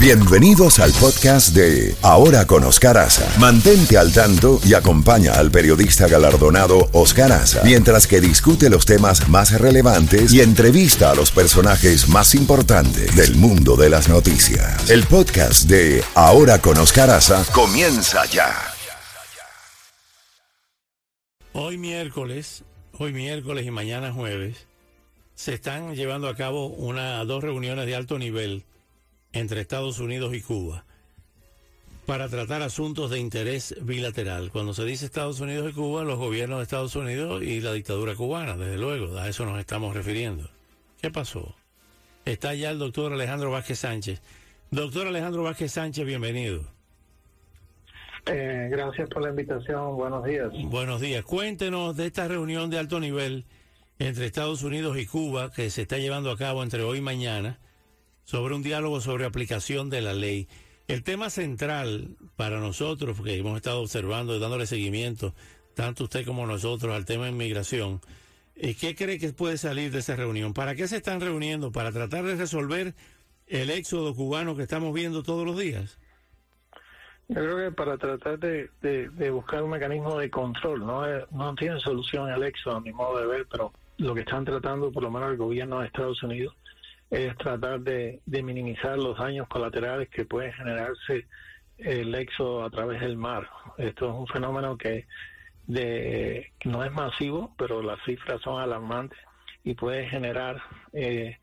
Bienvenidos al podcast de Ahora con Oscar Aza. Mantente al tanto y acompaña al periodista galardonado Oscar Aza mientras que discute los temas más relevantes y entrevista a los personajes más importantes del mundo de las noticias. El podcast de Ahora con Oscar Aza comienza ya. Hoy miércoles, hoy miércoles y mañana jueves se están llevando a cabo una dos reuniones de alto nivel entre Estados Unidos y Cuba para tratar asuntos de interés bilateral. Cuando se dice Estados Unidos y Cuba, los gobiernos de Estados Unidos y la dictadura cubana, desde luego, a eso nos estamos refiriendo. ¿Qué pasó? Está ya el doctor Alejandro Vázquez Sánchez. Doctor Alejandro Vázquez Sánchez, bienvenido. Eh, gracias por la invitación. Buenos días. Buenos días. Cuéntenos de esta reunión de alto nivel entre Estados Unidos y Cuba que se está llevando a cabo entre hoy y mañana sobre un diálogo sobre aplicación de la ley. El tema central para nosotros, porque hemos estado observando y dándole seguimiento, tanto usted como nosotros, al tema de inmigración, ¿qué cree que puede salir de esa reunión? ¿Para qué se están reuniendo? ¿Para tratar de resolver el éxodo cubano que estamos viendo todos los días? Yo creo que para tratar de, buscar un mecanismo de control, no, no tiene solución el éxodo a mi modo de ver, pero lo que están tratando, por lo menos el gobierno de Estados Unidos, es tratar de, minimizar los daños colaterales que puede generarse el éxodo a través del mar. Esto es un fenómeno que de, no es masivo, pero las cifras son alarmantes y puede generar eh,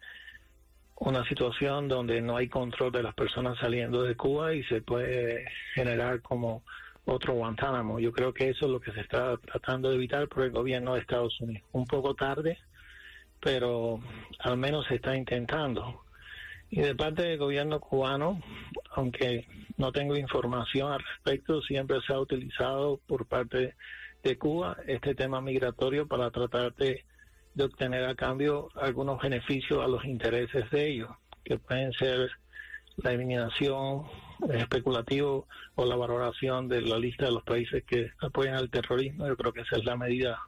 una situación donde no hay control de las personas saliendo de Cuba y se puede generar como otro Guantánamo. Yo creo que eso es lo que se está tratando de evitar por el gobierno de Estados Unidos. Un poco tarde, pero al menos se está intentando. Y de parte del gobierno cubano, aunque no tengo información al respecto, siempre se ha utilizado por parte de Cuba este tema migratorio para tratar de, obtener a cambio algunos beneficios a los intereses de ellos, que pueden ser la eliminación especulativo o la valoración de la lista de los países que apoyan al terrorismo. Yo creo que esa es la medida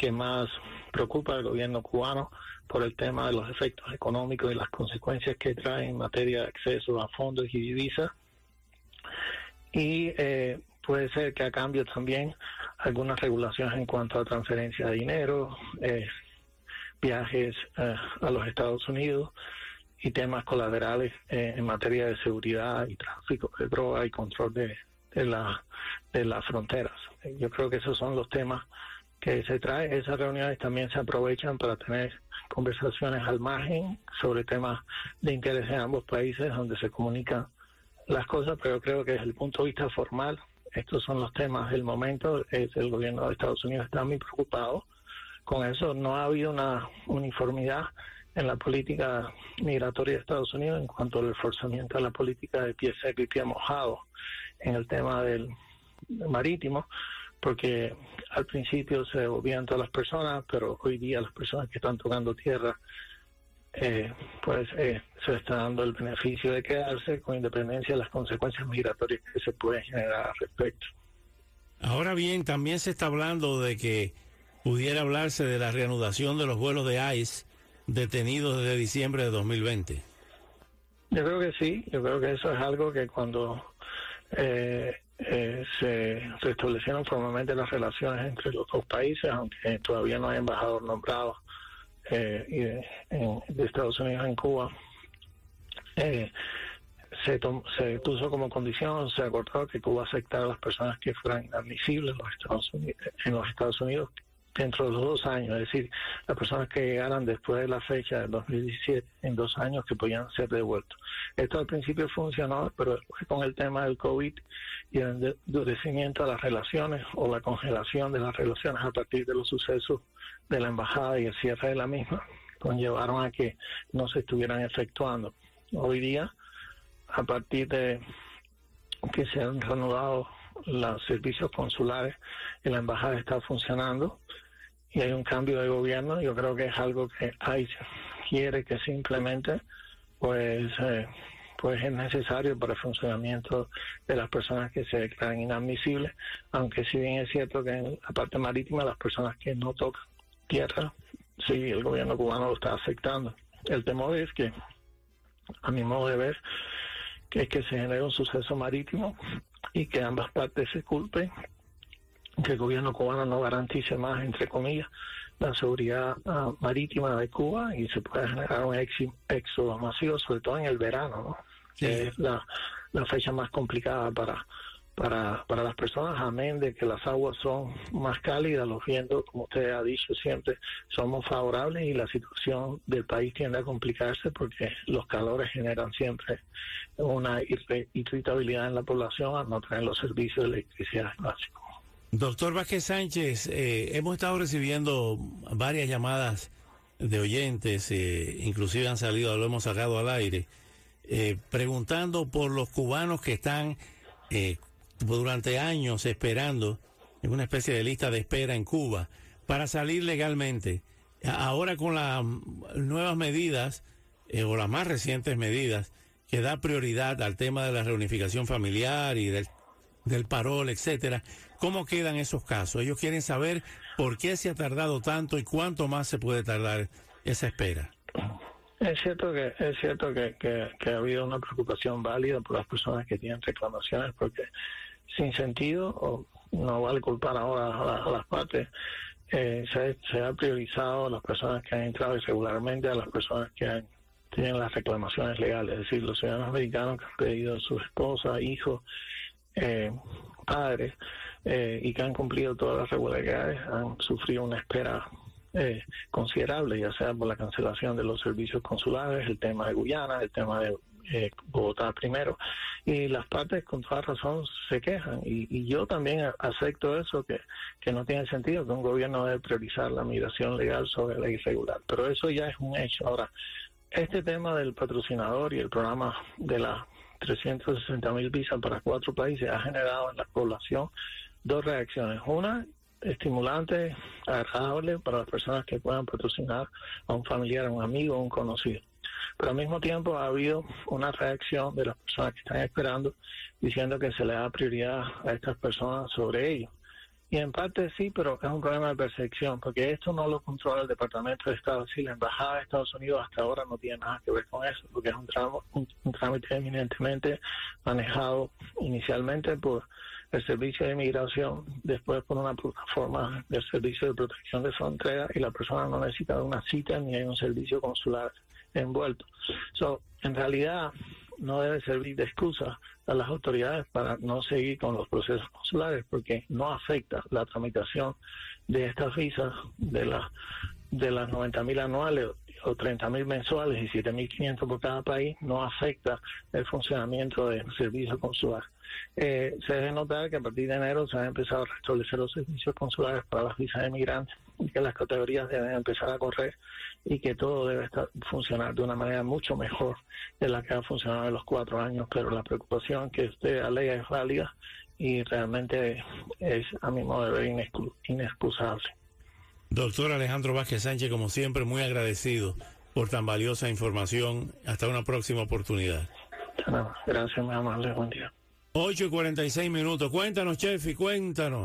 que más preocupa al gobierno cubano por el tema de los efectos económicos y las consecuencias que trae en materia de acceso a fondos y divisas. Y eh, puede ser que a cambio también algunas regulaciones en cuanto a transferencia de dinero, eh, viajes eh, a los Estados Unidos y temas colaterales en materia de seguridad y tráfico de droga y control de, de, la, de las fronteras. Yo creo que esos son los temas que se trae. Esas reuniones también se aprovechan para tener conversaciones al margen sobre temas de interés en ambos países donde se comunican las cosas, pero creo que desde el punto de vista formal, estos son los temas del momento. Es el gobierno de Estados Unidos está muy preocupado con eso. No ha habido una uniformidad en la política migratoria de Estados Unidos en cuanto al reforzamiento de la política de pie seco y pie mojado en el tema del marítimo porque al principio se devolvían todas las personas, pero hoy día las personas que están tocando tierra, eh, pues eh, se está dando el beneficio de quedarse con independencia de las consecuencias migratorias que se pueden generar al respecto. Ahora bien, también se está hablando de que pudiera hablarse de la reanudación de los vuelos de ICE detenidos desde diciembre de 2020. Yo creo que sí, yo creo que eso es algo que cuando eh, eh, se restablecieron formalmente las relaciones entre los dos países, aunque todavía no hay embajador nombrado eh, de, Estados Unidos en Cuba. Eh, se, se puso como condición, se acordó que Cuba aceptara a las personas que fueran Unidos, en los Estados Unidos dentro de los dos años, es decir, las personas que llegaran después de la fecha del 2017, en dos años, que podían ser devueltos. Esto al principio funcionó, pero después con el tema del COVID y el endurecimiento de las relaciones o la congelación de las relaciones a partir de los sucesos de la embajada y el cierre de la misma, conllevaron a que no se estuvieran efectuando. Hoy día, a partir de que se han reanudado los servicios consulares y la embajada está funcionando y hay un cambio de gobierno, yo creo que es algo que hay quiere que simplemente pues eh, pues es necesario para el funcionamiento de las personas que se declaran inadmisibles, aunque si bien es cierto que en la parte marítima las personas que no tocan tierra, sí, el gobierno cubano lo está aceptando. El temor es que, a mi modo de ver, que es que se genere un suceso marítimo y que ambas partes se culpen, que el gobierno cubano no garantice más, entre comillas, la seguridad ah, marítima de Cuba y se pueda generar un éxodo masivo, sobre todo en el verano, ¿no? que es la, la fecha más complicada para para, para las personas, amén de que las aguas son más cálidas, los vientos, como usted ha dicho siempre, somos favorables y la situación del país tiende a complicarse porque los calores generan siempre una irritabilidad en la población al no tener los servicios de electricidad básicos. Doctor Vázquez Sánchez, eh, hemos estado recibiendo varias llamadas de oyentes, eh, inclusive han salido, lo hemos sacado al aire, eh, preguntando por los cubanos que están eh, durante años esperando en una especie de lista de espera en Cuba para salir legalmente. Ahora con las nuevas medidas o las más recientes medidas que da prioridad al tema de la reunificación familiar y del, del parol, etcétera, ¿cómo quedan esos casos? Ellos quieren saber por qué se ha tardado tanto y cuánto más se puede tardar esa espera. Es cierto que es cierto que, que ha habido una preocupación válida por las personas que tienen reclamaciones porque sin sentido, o no vale culpar ahora a, las partes, eh, se, ha priorizado a las personas que han entrado irregularmente, a las personas que han, tienen las reclamaciones legales, es decir, los ciudadanos americanos que han pedido a sus esposas, hijos, eh, padres, eh, y que han cumplido todas las regularidades, han sufrido una espera eh, considerable, ya sea por la cancelación de los servicios consulares, el tema de Guyana, el tema de eh, Bogotá primero. Y las partes con toda razón se quejan. Y, yo también acepto eso, que, que no tiene sentido que un gobierno debe priorizar la migración legal sobre la irregular. Pero eso ya es un hecho. Ahora, este tema del patrocinador y el programa de las 360 mil visas para cuatro países ha generado en la población dos reacciones. Una, estimulante, agradable para las personas que puedan patrocinar a un familiar, a un amigo, a un conocido. Pero al mismo tiempo ha habido una reacción de las personas que están esperando diciendo que se le da prioridad a estas personas sobre ellos. Y en parte sí, pero es un problema de percepción, porque esto no lo controla el Departamento de Estado. Si la Embajada de Estados Unidos hasta ahora no tiene nada que ver con eso, porque es un, un trámite eminentemente manejado inicialmente por el Servicio de Inmigración, después por una plataforma del Servicio de Protección de Frontera y la persona no necesita una cita ni hay un servicio consular envuelto. So, en realidad no debe servir de excusa a las autoridades para no seguir con los procesos consulares porque no afecta la tramitación de estas visas de las de las 90 mil anuales o 30 mil mensuales y 7.500 por cada país no afecta el funcionamiento del servicio consular. Eh, se debe notar que a partir de enero se han empezado a restablecer los servicios consulares para las visas de migrantes y que las categorías deben empezar a correr y que todo debe estar, funcionar de una manera mucho mejor de la que ha funcionado en los cuatro años, pero la preocupación que usted alega es válida y realmente es, a mi modo de ver, inexcusable. Doctor Alejandro Vázquez Sánchez, como siempre, muy agradecido por tan valiosa información. Hasta una próxima oportunidad. gracias, muy amable. Buen día. 8 y 46 minutos. Cuéntanos, Chefi, cuéntanos.